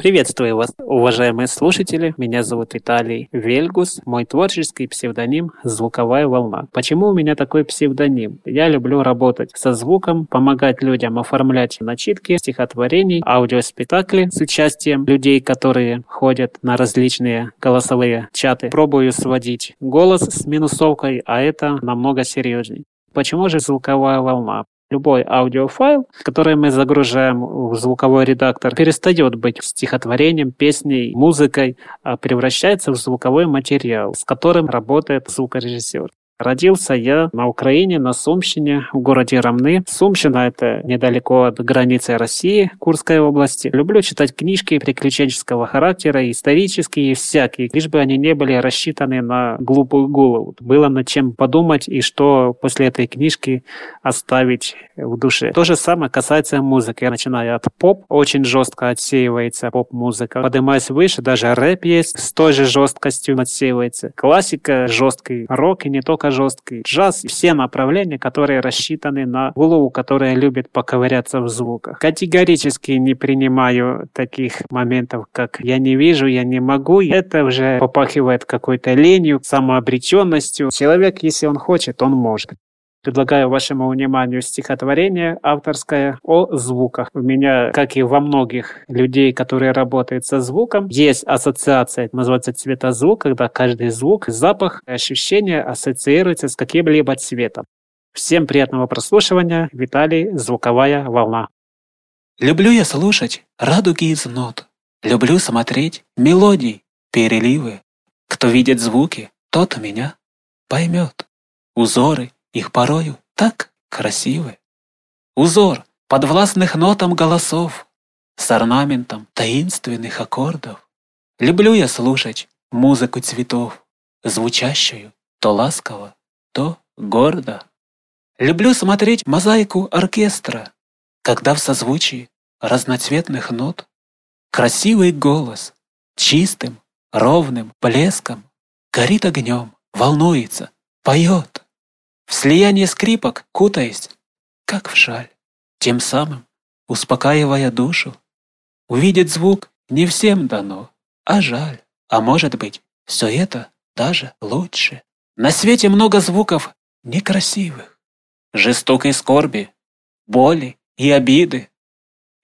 Приветствую вас, уважаемые слушатели. Меня зовут Виталий Вельгус. Мой творческий псевдоним «Звуковая волна». Почему у меня такой псевдоним? Я люблю работать со звуком, помогать людям оформлять начитки, стихотворений, аудиоспектакли с участием людей, которые ходят на различные голосовые чаты. Пробую сводить голос с минусовкой, а это намного серьезнее. Почему же звуковая волна? Любой аудиофайл, который мы загружаем в звуковой редактор, перестает быть стихотворением, песней, музыкой, а превращается в звуковой материал, с которым работает звукорежиссер. Родился я на Украине, на Сумщине, в городе Рамны. Сумщина – это недалеко от границы России, Курской области. Люблю читать книжки приключенческого характера, исторические и всякие, лишь бы они не были рассчитаны на глупую голову. Было над чем подумать и что после этой книжки оставить в душе. То же самое касается музыки. Я начинаю от поп, очень жестко отсеивается поп-музыка. Поднимаясь выше, даже рэп есть, с той же жесткостью отсеивается. Классика, жесткий рок и не только жесткий джаз, все направления, которые рассчитаны на голову, которая любит поковыряться в звуках. Категорически не принимаю таких моментов, как «я не вижу», «я не могу». Это уже попахивает какой-то ленью, самообреченностью. Человек, если он хочет, он может. Предлагаю вашему вниманию стихотворение авторское о звуках. У меня, как и во многих людей, которые работают со звуком, есть ассоциация, называется цветозвук, когда каждый звук, запах, ощущение ассоциируется с каким-либо цветом. Всем приятного прослушивания. Виталий, звуковая волна. Люблю я слушать радуги из нот. Люблю смотреть мелодии, переливы. Кто видит звуки, тот меня поймет. Узоры их порою так красивы. Узор подвластных нотам голосов С орнаментом таинственных аккордов. Люблю я слушать музыку цветов, Звучащую то ласково, то гордо. Люблю смотреть мозаику оркестра, Когда в созвучии разноцветных нот Красивый голос чистым, ровным блеском Горит огнем, волнуется, поет. В слияние скрипок кутаясь, как в шаль, тем самым успокаивая душу. Увидеть звук не всем дано, а жаль. А может быть, все это даже лучше. На свете много звуков некрасивых, жестокой скорби, боли и обиды.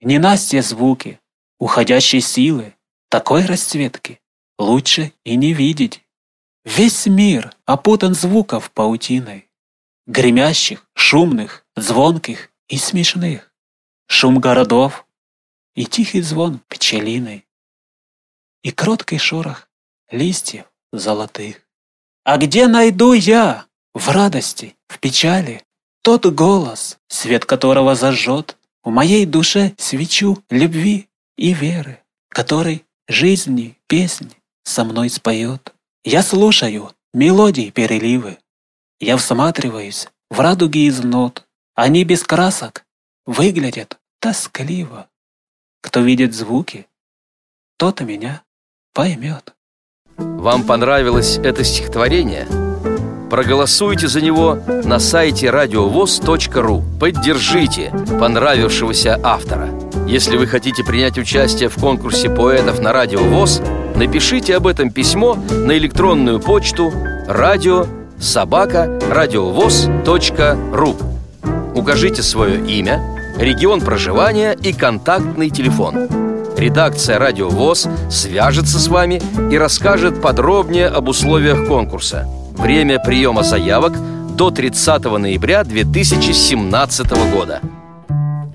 Ненастье звуки, уходящей силы, такой расцветки лучше и не видеть. Весь мир опутан звуков паутиной гремящих, шумных, звонких и смешных, шум городов и тихий звон пчелиной, и кроткий шорох листьев золотых. А где найду я в радости, в печали тот голос, свет которого зажжет в моей душе свечу любви и веры, который жизни песнь со мной споет. Я слушаю мелодии переливы, я всматриваюсь в радуги из нот. Они без красок выглядят тоскливо. Кто видит звуки, тот меня поймет. Вам понравилось это стихотворение? Проголосуйте за него на сайте радиовоз.ру. Поддержите понравившегося автора. Если вы хотите принять участие в конкурсе поэтов на Радио ВОЗ, напишите об этом письмо на электронную почту радио собака радиовоз.ру Укажите свое имя, регион проживания и контактный телефон. Редакция «Радио ВОЗ» свяжется с вами и расскажет подробнее об условиях конкурса. Время приема заявок до 30 ноября 2017 года.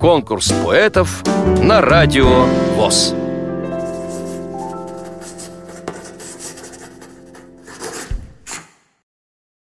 Конкурс поэтов на Радио ВОЗ.